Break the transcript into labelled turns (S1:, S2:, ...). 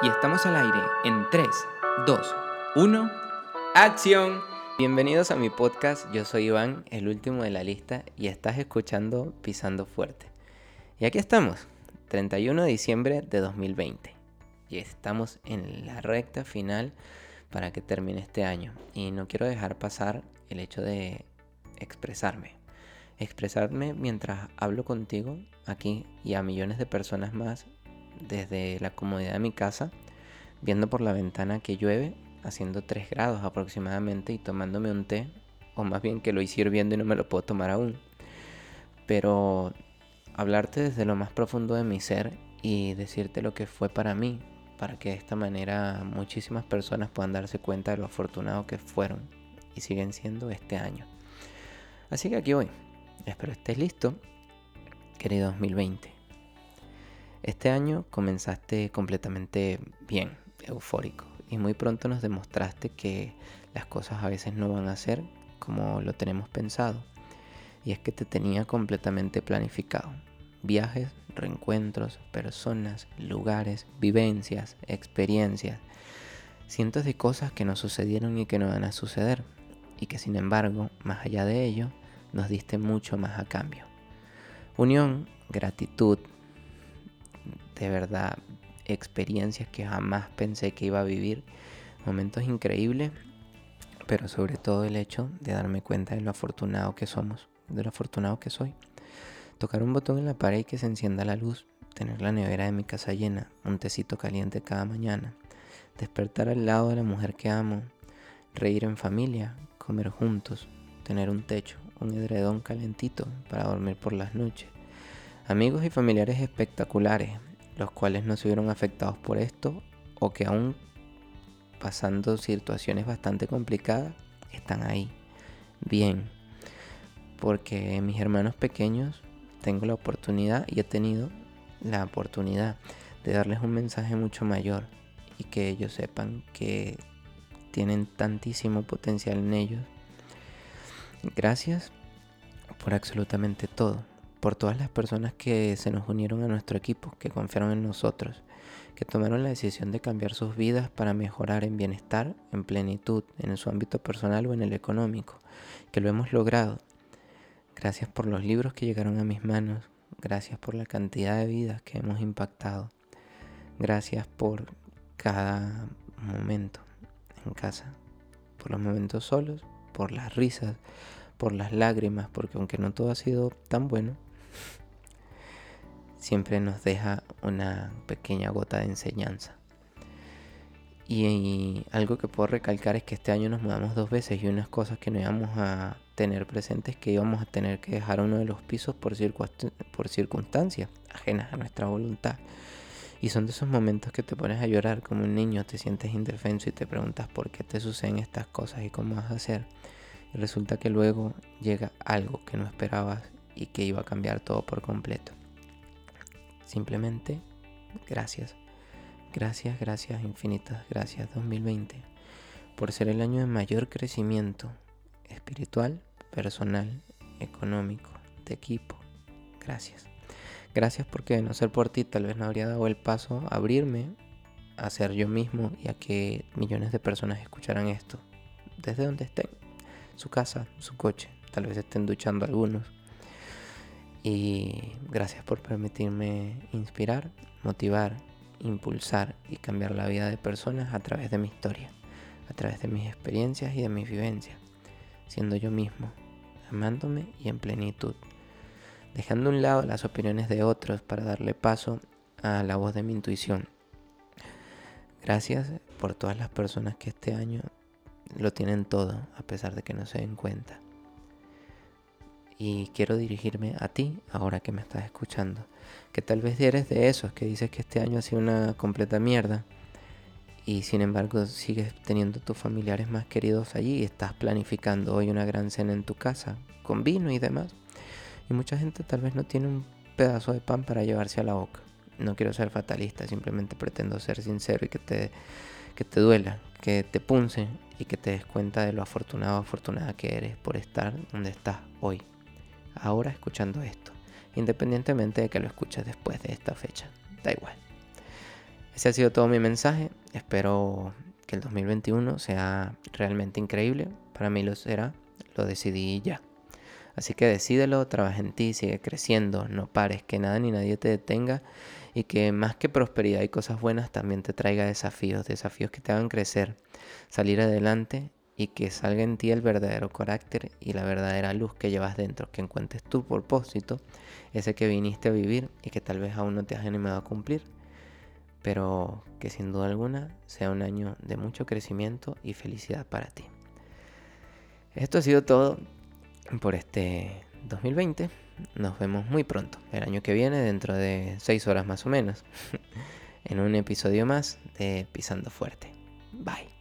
S1: Y estamos al aire en 3, 2, 1, acción. Bienvenidos a mi podcast, yo soy Iván, el último de la lista, y estás escuchando Pisando Fuerte. Y aquí estamos, 31 de diciembre de 2020. Y estamos en la recta final para que termine este año. Y no quiero dejar pasar el hecho de expresarme. Expresarme mientras hablo contigo aquí y a millones de personas más desde la comodidad de mi casa, viendo por la ventana que llueve, haciendo 3 grados aproximadamente y tomándome un té, o más bien que lo hice hirviendo y no me lo puedo tomar aún. Pero hablarte desde lo más profundo de mi ser y decirte lo que fue para mí, para que de esta manera muchísimas personas puedan darse cuenta de lo afortunado que fueron y siguen siendo este año. Así que aquí voy. Espero estés listo, querido 2020. Este año comenzaste completamente bien, eufórico, y muy pronto nos demostraste que las cosas a veces no van a ser como lo tenemos pensado. Y es que te tenía completamente planificado. Viajes, reencuentros, personas, lugares, vivencias, experiencias. Cientos de cosas que no sucedieron y que no van a suceder. Y que sin embargo, más allá de ello, nos diste mucho más a cambio. Unión, gratitud, de verdad experiencias que jamás pensé que iba a vivir, momentos increíbles, pero sobre todo el hecho de darme cuenta de lo afortunado que somos, de lo afortunado que soy. Tocar un botón en la pared y que se encienda la luz, tener la nevera de mi casa llena, un tecito caliente cada mañana, despertar al lado de la mujer que amo, reír en familia, comer juntos, tener un techo, un edredón calentito para dormir por las noches, amigos y familiares espectaculares, los cuales no se vieron afectados por esto o que aún pasando situaciones bastante complicadas están ahí. Bien, porque mis hermanos pequeños tengo la oportunidad y he tenido la oportunidad de darles un mensaje mucho mayor y que ellos sepan que tienen tantísimo potencial en ellos. Gracias por absolutamente todo por todas las personas que se nos unieron a nuestro equipo, que confiaron en nosotros, que tomaron la decisión de cambiar sus vidas para mejorar en bienestar, en plenitud, en su ámbito personal o en el económico, que lo hemos logrado. Gracias por los libros que llegaron a mis manos, gracias por la cantidad de vidas que hemos impactado, gracias por cada momento en casa, por los momentos solos, por las risas, por las lágrimas, porque aunque no todo ha sido tan bueno, siempre nos deja una pequeña gota de enseñanza. Y, algo que puedo recalcar es que este año nos mudamos dos veces y unas cosas que no íbamos a tener presentes que íbamos a tener que dejar uno de los pisos por, por circunstancias ajenas a nuestra voluntad. Y son de esos momentos que te pones a llorar como un niño, te sientes indefenso y te preguntas por qué te suceden estas cosas y cómo vas a hacer. Y resulta que luego llega algo que no esperabas y que iba a cambiar todo por completo. Simplemente, gracias. Gracias, gracias, infinitas gracias 2020 por ser el año de mayor crecimiento espiritual, personal, económico, de equipo. Gracias. Gracias porque de no ser por ti tal vez no habría dado el paso a abrirme a ser yo mismo y a que millones de personas escucharan esto. Desde donde estén. Su casa, su coche. Tal vez estén duchando algunos y gracias por permitirme inspirar, motivar, impulsar y cambiar la vida de personas a través de mi historia, a través de mis experiencias y de mis vivencias, siendo yo mismo, amándome y en plenitud, dejando a un lado las opiniones de otros para darle paso a la voz de mi intuición. Gracias por todas las personas que este año lo tienen todo, a pesar de que no se den cuenta. Y quiero dirigirme a ti ahora que me estás escuchando. Que tal vez eres de esos que dices que este año ha sido una completa mierda. Y sin embargo sigues teniendo tus familiares más queridos allí y estás planificando hoy una gran cena en tu casa, con vino y demás. Y mucha gente tal vez no tiene un pedazo de pan para llevarse a la boca. No quiero ser fatalista, simplemente pretendo ser sincero y que te, que te duela, que te punce y que te des cuenta de lo afortunado o afortunada que eres por estar donde estás hoy ahora escuchando esto, independientemente de que lo escuches después de esta fecha. Da igual. Ese ha sido todo mi mensaje. Espero que el 2021 sea realmente increíble. Para mí lo será. Lo decidí ya. Así que decídelo, trabaja en ti, sigue creciendo, no pares, que nada ni nadie te detenga y que más que prosperidad y cosas buenas también te traiga desafíos, desafíos que te hagan crecer, salir adelante y que salga en ti el verdadero carácter y la verdadera luz que llevas dentro, que encuentres tu propósito, ese que viniste a vivir y que tal vez aún no te has animado a cumplir, pero que sin duda alguna sea un año de mucho crecimiento y felicidad para ti. Esto ha sido todo por este 2020. Nos vemos muy pronto, el año que viene, dentro de 6 horas más o menos, en un episodio más de Pisando Fuerte. Bye.